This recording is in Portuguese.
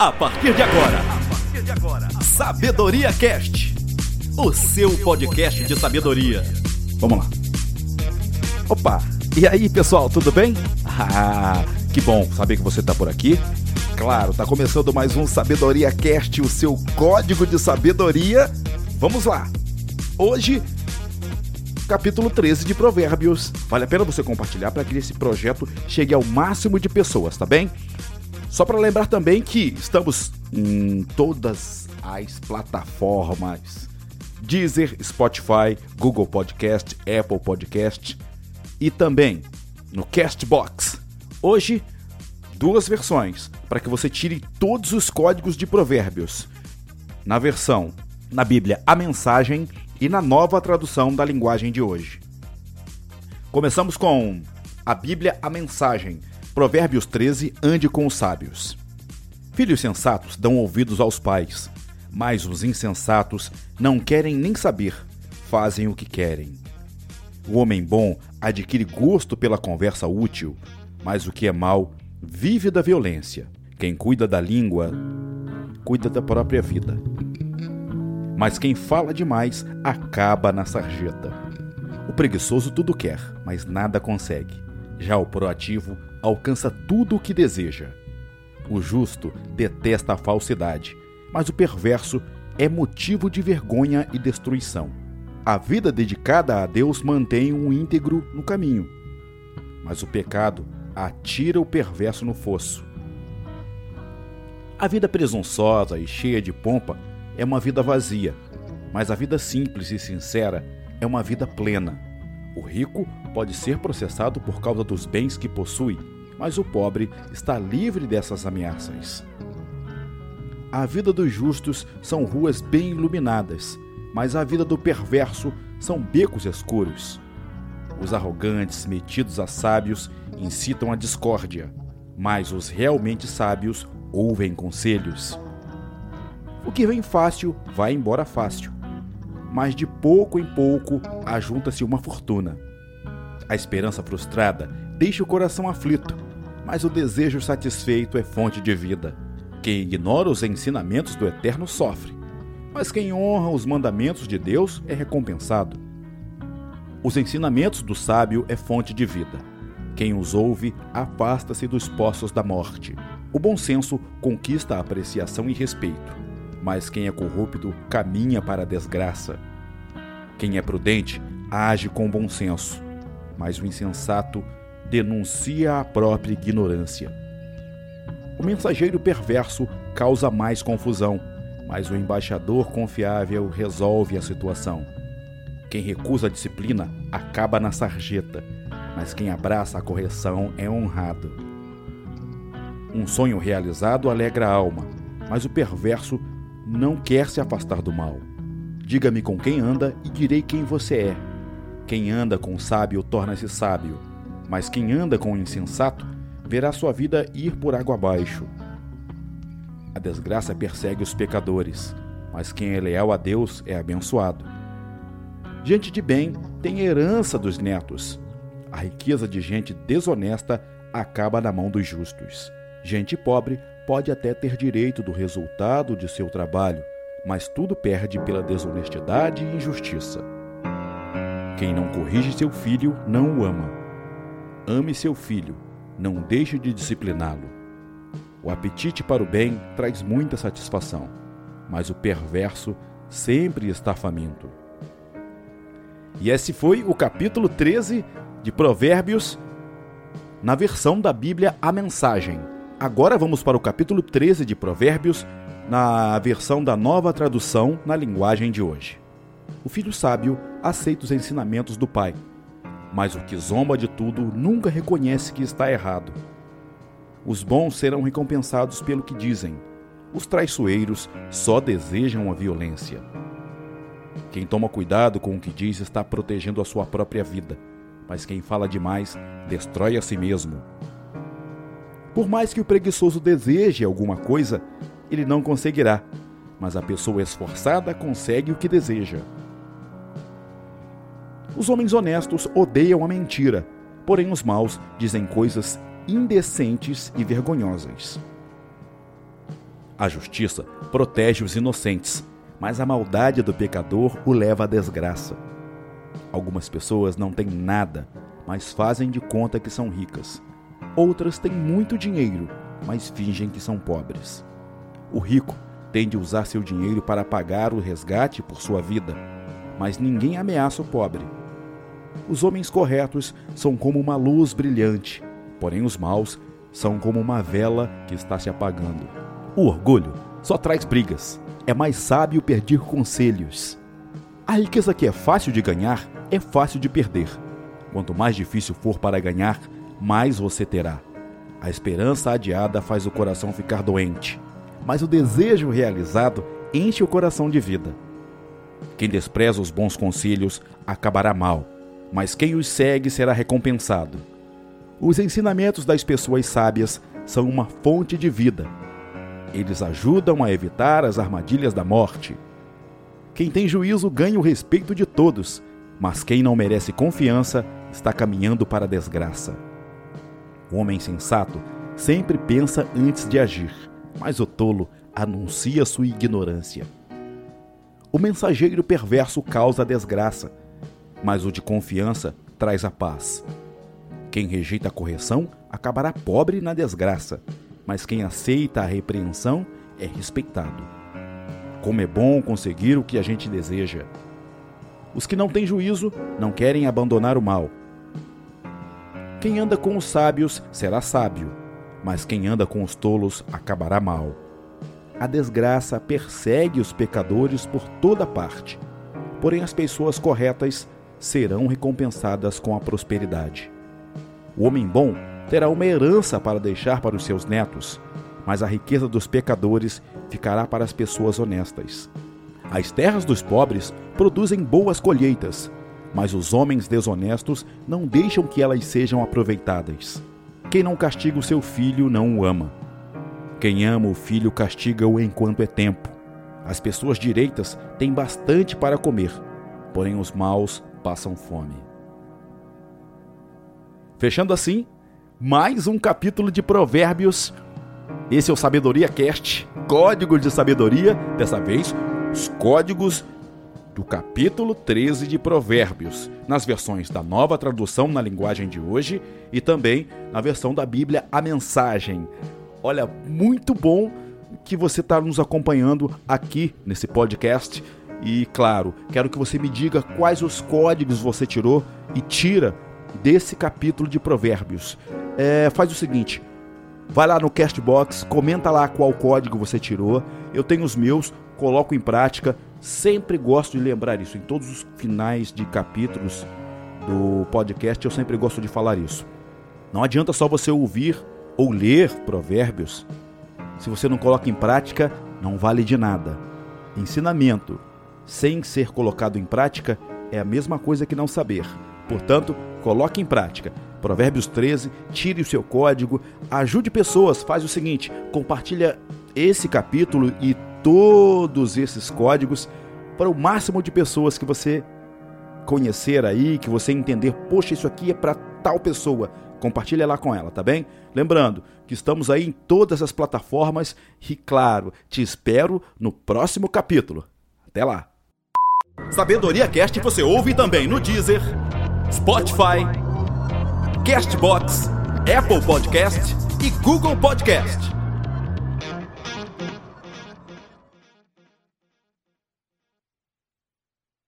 A partir de agora, Sabedoria Cast, o seu podcast de sabedoria. Vamos lá. Opa, e aí pessoal, tudo bem? Ah, que bom saber que você está por aqui. Claro, tá começando mais um Sabedoria Cast, o seu código de sabedoria. Vamos lá. Hoje, capítulo 13 de Provérbios. Vale a pena você compartilhar para que esse projeto chegue ao máximo de pessoas, tá bem? Só para lembrar também que estamos em todas as plataformas: Deezer, Spotify, Google Podcast, Apple Podcast e também no Castbox. Hoje, duas versões para que você tire todos os códigos de provérbios. Na versão na Bíblia A Mensagem e na nova tradução da linguagem de hoje. Começamos com a Bíblia A Mensagem, Provérbios 13, ande com os sábios. Filhos sensatos dão ouvidos aos pais, mas os insensatos não querem nem saber, fazem o que querem. O homem bom adquire gosto pela conversa útil, mas o que é mal vive da violência. Quem cuida da língua, cuida da própria vida. Mas quem fala demais acaba na sarjeta. O preguiçoso tudo quer, mas nada consegue. Já o proativo alcança tudo o que deseja. O justo detesta a falsidade, mas o perverso é motivo de vergonha e destruição. A vida dedicada a Deus mantém um íntegro no caminho, mas o pecado atira o perverso no fosso. A vida presunçosa e cheia de pompa é uma vida vazia, mas a vida simples e sincera é uma vida plena. O rico pode ser processado por causa dos bens que possui, mas o pobre está livre dessas ameaças. A vida dos justos são ruas bem iluminadas, mas a vida do perverso são becos escuros. Os arrogantes, metidos a sábios, incitam a discórdia, mas os realmente sábios ouvem conselhos. O que vem fácil vai embora fácil, mas de pouco em pouco ajunta-se uma fortuna. A esperança frustrada deixa o coração aflito, mas o desejo satisfeito é fonte de vida. Quem ignora os ensinamentos do Eterno sofre, mas quem honra os mandamentos de Deus é recompensado. Os ensinamentos do sábio é fonte de vida. Quem os ouve afasta-se dos poços da morte. O bom senso conquista a apreciação e respeito, mas quem é corrupto caminha para a desgraça. Quem é prudente age com bom senso, mas o insensato denuncia a própria ignorância. O mensageiro perverso causa mais confusão, mas o embaixador confiável resolve a situação. Quem recusa a disciplina acaba na sarjeta, mas quem abraça a correção é honrado. Um sonho realizado alegra a alma, mas o perverso não quer se afastar do mal. Diga-me com quem anda e direi quem você é. Quem anda com o sábio torna-se sábio, mas quem anda com o insensato verá sua vida ir por água abaixo. A desgraça persegue os pecadores, mas quem é leal a Deus é abençoado. Gente de bem tem herança dos netos. A riqueza de gente desonesta acaba na mão dos justos. Gente pobre pode até ter direito do resultado de seu trabalho, mas tudo perde pela desonestidade e injustiça. Quem não corrige seu filho não o ama. Ame seu filho, não deixe de discipliná-lo. O apetite para o bem traz muita satisfação, mas o perverso sempre está faminto. E esse foi o capítulo 13 de Provérbios, na versão da Bíblia A Mensagem. Agora vamos para o capítulo 13 de Provérbios, na versão da nova tradução na linguagem de hoje. O filho sábio aceita os ensinamentos do pai, mas o que zomba de tudo nunca reconhece que está errado. Os bons serão recompensados pelo que dizem, os traiçoeiros só desejam a violência. Quem toma cuidado com o que diz está protegendo a sua própria vida, mas quem fala demais destrói a si mesmo. Por mais que o preguiçoso deseje alguma coisa, ele não conseguirá, mas a pessoa esforçada consegue o que deseja. Os homens honestos odeiam a mentira, porém os maus dizem coisas indecentes e vergonhosas. A justiça protege os inocentes, mas a maldade do pecador o leva à desgraça. Algumas pessoas não têm nada, mas fazem de conta que são ricas. Outras têm muito dinheiro, mas fingem que são pobres. O rico tende a usar seu dinheiro para pagar o resgate por sua vida, mas ninguém ameaça o pobre. Os homens corretos são como uma luz brilhante, porém os maus são como uma vela que está se apagando. O orgulho só traz brigas. É mais sábio pedir conselhos. A riqueza que é fácil de ganhar é fácil de perder. Quanto mais difícil for para ganhar, mais você terá. A esperança adiada faz o coração ficar doente, mas o desejo realizado enche o coração de vida. Quem despreza os bons conselhos acabará mal, mas quem os segue será recompensado. Os ensinamentos das pessoas sábias são uma fonte de vida. Eles ajudam a evitar as armadilhas da morte. Quem tem juízo ganha o respeito de todos, mas quem não merece confiança está caminhando para a desgraça. O homem sensato sempre pensa antes de agir, mas o tolo anuncia sua ignorância. O mensageiro perverso causa a desgraça, mas o de confiança traz a paz. Quem rejeita a correção acabará pobre na desgraça, mas quem aceita a repreensão é respeitado. Como é bom conseguir o que a gente deseja. Os que não têm juízo não querem abandonar o mal. Quem anda com os sábios será sábio, mas quem anda com os tolos acabará mal. A desgraça persegue os pecadores por toda parte, porém as pessoas corretas serão recompensadas com a prosperidade. O homem bom terá uma herança para deixar para os seus netos, mas a riqueza dos pecadores ficará para as pessoas honestas. As terras dos pobres produzem boas colheitas, mas os homens desonestos não deixam que elas sejam aproveitadas. Quem não castiga o seu filho não o ama. Quem ama o filho castiga-o enquanto é tempo. As pessoas direitas têm bastante para comer, porém os maus passam fome. Fechando assim, mais um capítulo de Provérbios. Esse é o Sabedoria Cast, código de sabedoria, dessa vez os códigos do capítulo 13 de Provérbios, nas versões da nova tradução na linguagem de hoje e também na versão da Bíblia A Mensagem. Olha, muito bom que você está nos acompanhando aqui nesse podcast. E claro, quero que você me diga quais os códigos você tirou e tira desse capítulo de Provérbios. É, faz o seguinte: vai lá no Castbox, comenta lá qual código você tirou. Eu tenho os meus, coloco em prática. Sempre gosto de lembrar isso. Em todos os finais de capítulos do podcast, eu sempre gosto de falar isso. Não adianta só você ouvir ou ler Provérbios. Se você não coloca em prática, não vale de nada. Ensinamento sem ser colocado em prática é a mesma coisa que não saber. Portanto, coloque em prática. Provérbios 13, tire o seu código, ajude pessoas, faz o seguinte, compartilha esse capítulo e todos esses códigos para o máximo de pessoas que você conhecer aí, que você entender, poxa, isso aqui é para tal pessoa. Compartilha lá com ela, tá bem? Lembrando que estamos aí em todas as plataformas e, claro, te espero no próximo capítulo. Até lá! Sabedoria Cast você ouve também no Deezer, Spotify, Castbox, Apple Podcast e Google Podcast.